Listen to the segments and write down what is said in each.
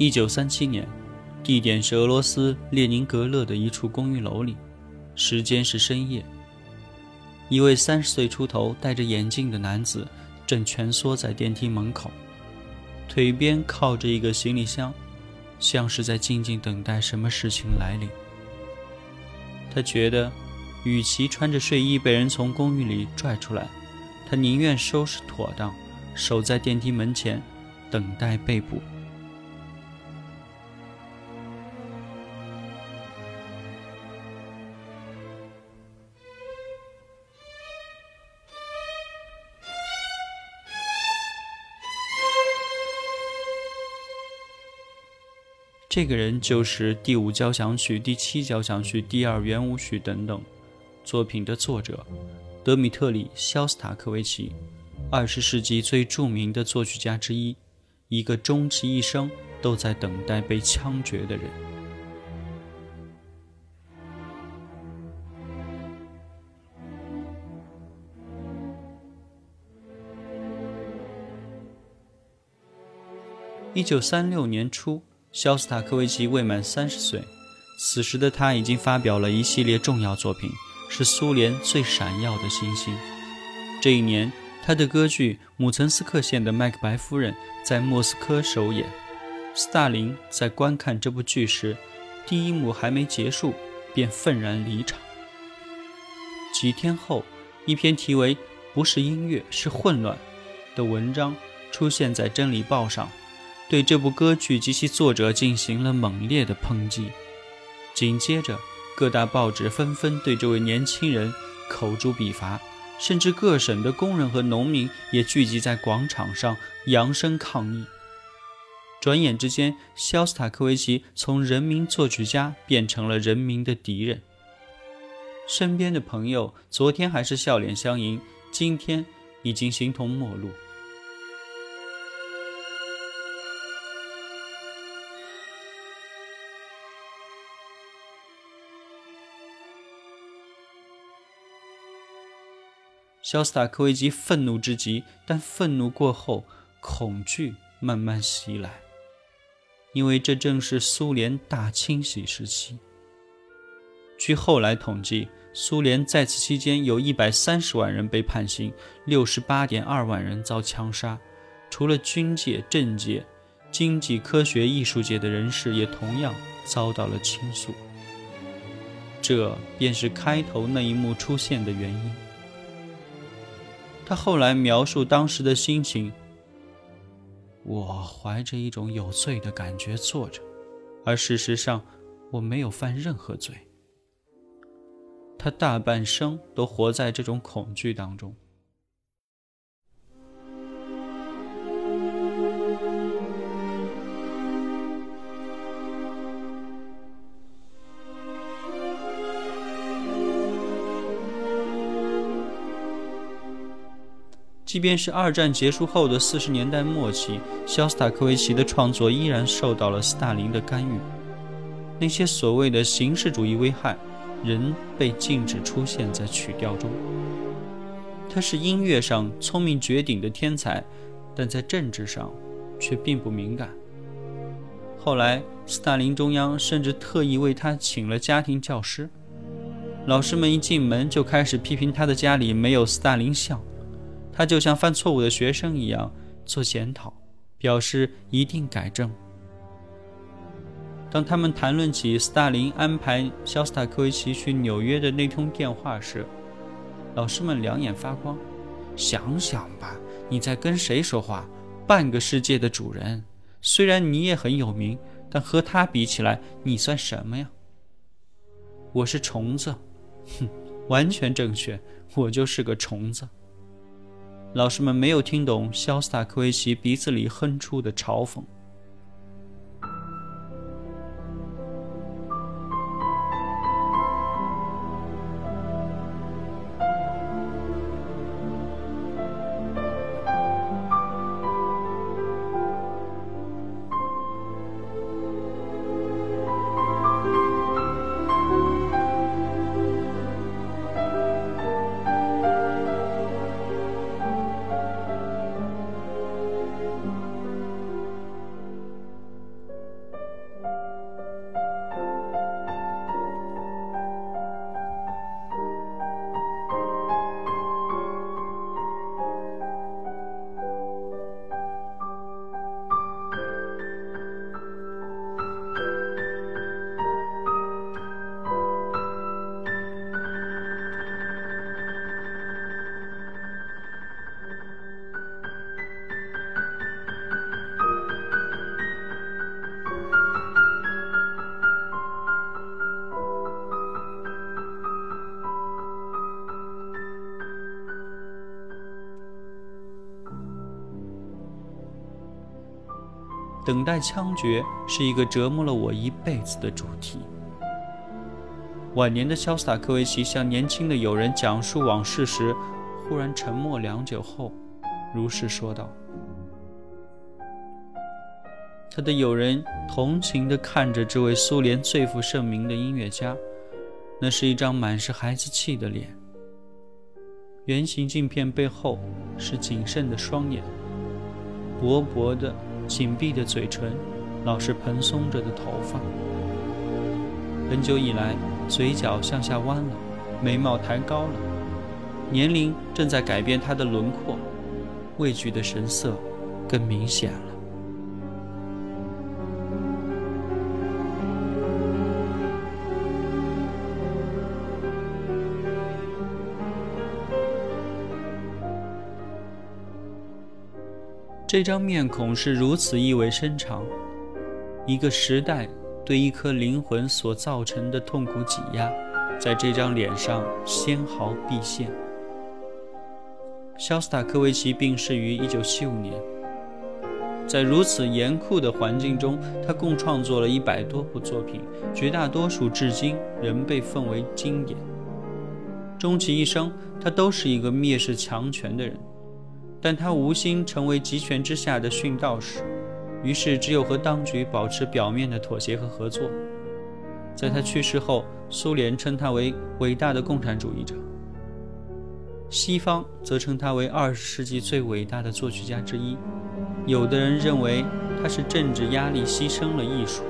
一九三七年，地点是俄罗斯列宁格勒的一处公寓楼里，时间是深夜。一位三十岁出头、戴着眼镜的男子正蜷缩在电梯门口，腿边靠着一个行李箱，像是在静静等待什么事情来临。他觉得，与其穿着睡衣被人从公寓里拽出来，他宁愿收拾妥当，守在电梯门前，等待被捕。这个人就是第五交响曲、第七交响曲、第二圆舞曲等等作品的作者德米特里·肖斯塔科维奇，二十世纪最著名的作曲家之一，一个终其一生都在等待被枪决的人。一九三六年初。肖斯塔科维奇未满三十岁，此时的他已经发表了一系列重要作品，是苏联最闪耀的新星。这一年，他的歌剧《姆岑斯克县的麦克白夫人》在莫斯科首演。斯大林在观看这部剧时，第一幕还没结束，便愤然离场。几天后，一篇题为“不是音乐，是混乱”的文章出现在《真理报》上。对这部歌剧及其作者进行了猛烈的抨击。紧接着，各大报纸纷纷对这位年轻人口诛笔伐，甚至各省的工人和农民也聚集在广场上扬声抗议。转眼之间，肖斯塔科维奇从人民作曲家变成了人民的敌人。身边的朋友昨天还是笑脸相迎，今天已经形同陌路。肖斯塔科维奇愤怒之极，但愤怒过后，恐惧慢慢袭来，因为这正是苏联大清洗时期。据后来统计，苏联在此期间有一百三十万人被判刑，六十八点二万人遭枪杀。除了军界、政界、经济、科学、艺术界的人士，也同样遭到了倾诉。这便是开头那一幕出现的原因。他后来描述当时的心情：我怀着一种有罪的感觉坐着，而事实上我没有犯任何罪。他大半生都活在这种恐惧当中。即便是二战结束后的四十年代末期，肖斯塔科维奇的创作依然受到了斯大林的干预。那些所谓的形式主义危害，仍被禁止出现在曲调中。他是音乐上聪明绝顶的天才，但在政治上却并不敏感。后来，斯大林中央甚至特意为他请了家庭教师，老师们一进门就开始批评他的家里没有斯大林像。他就像犯错误的学生一样做检讨，表示一定改正。当他们谈论起斯大林安排肖斯塔科维奇去纽约的那通电话时，老师们两眼发光。想想吧，你在跟谁说话？半个世界的主人，虽然你也很有名，但和他比起来，你算什么呀？我是虫子，哼，完全正确，我就是个虫子。老师们没有听懂肖斯塔科维奇鼻子里哼出的嘲讽。等待枪决是一个折磨了我一辈子的主题。晚年的肖斯塔科维奇向年轻的友人讲述往事时，忽然沉默良久后，如是说道：“他的友人同情地看着这位苏联最负盛名的音乐家，那是一张满是孩子气的脸，圆形镜片背后是谨慎的双眼，薄薄的。”紧闭的嘴唇，老是蓬松着的头发，很久以来，嘴角向下弯了，眉毛抬高了，年龄正在改变他的轮廓，畏惧的神色更明显了。这张面孔是如此意味深长，一个时代对一颗灵魂所造成的痛苦挤压，在这张脸上纤毫毕现。肖斯塔科维奇病逝于1975年，在如此严酷的环境中，他共创作了一百多部作品，绝大多数至今仍被奉为经典。终其一生，他都是一个蔑视强权的人。但他无心成为集权之下的殉道士，于是只有和当局保持表面的妥协和合作。在他去世后，苏联称他为伟大的共产主义者，西方则称他为二十世纪最伟大的作曲家之一。有的人认为他是政治压力牺牲了艺术，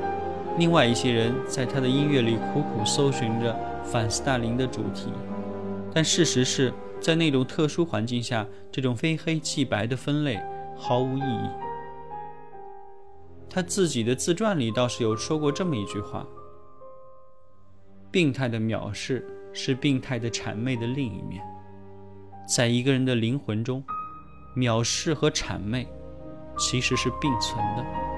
另外一些人在他的音乐里苦苦搜寻着反斯大林的主题。但事实是。在那种特殊环境下，这种非黑即白的分类毫无意义。他自己的自传里倒是有说过这么一句话：“病态的藐视是病态的谄媚的另一面。”在一个人的灵魂中，藐视和谄媚其实是并存的。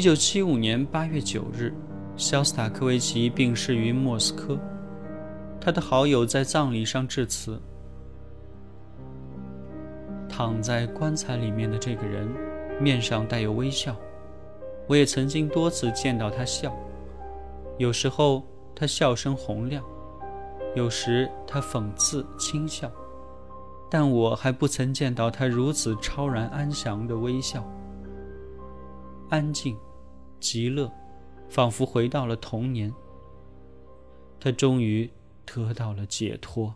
一九七五年八月九日，肖斯塔科维奇病逝于莫斯科。他的好友在葬礼上致辞。躺在棺材里面的这个人，面上带有微笑。我也曾经多次见到他笑，有时候他笑声洪亮，有时他讽刺轻笑，但我还不曾见到他如此超然安详的微笑。安静，极乐，仿佛回到了童年。他终于得到了解脱。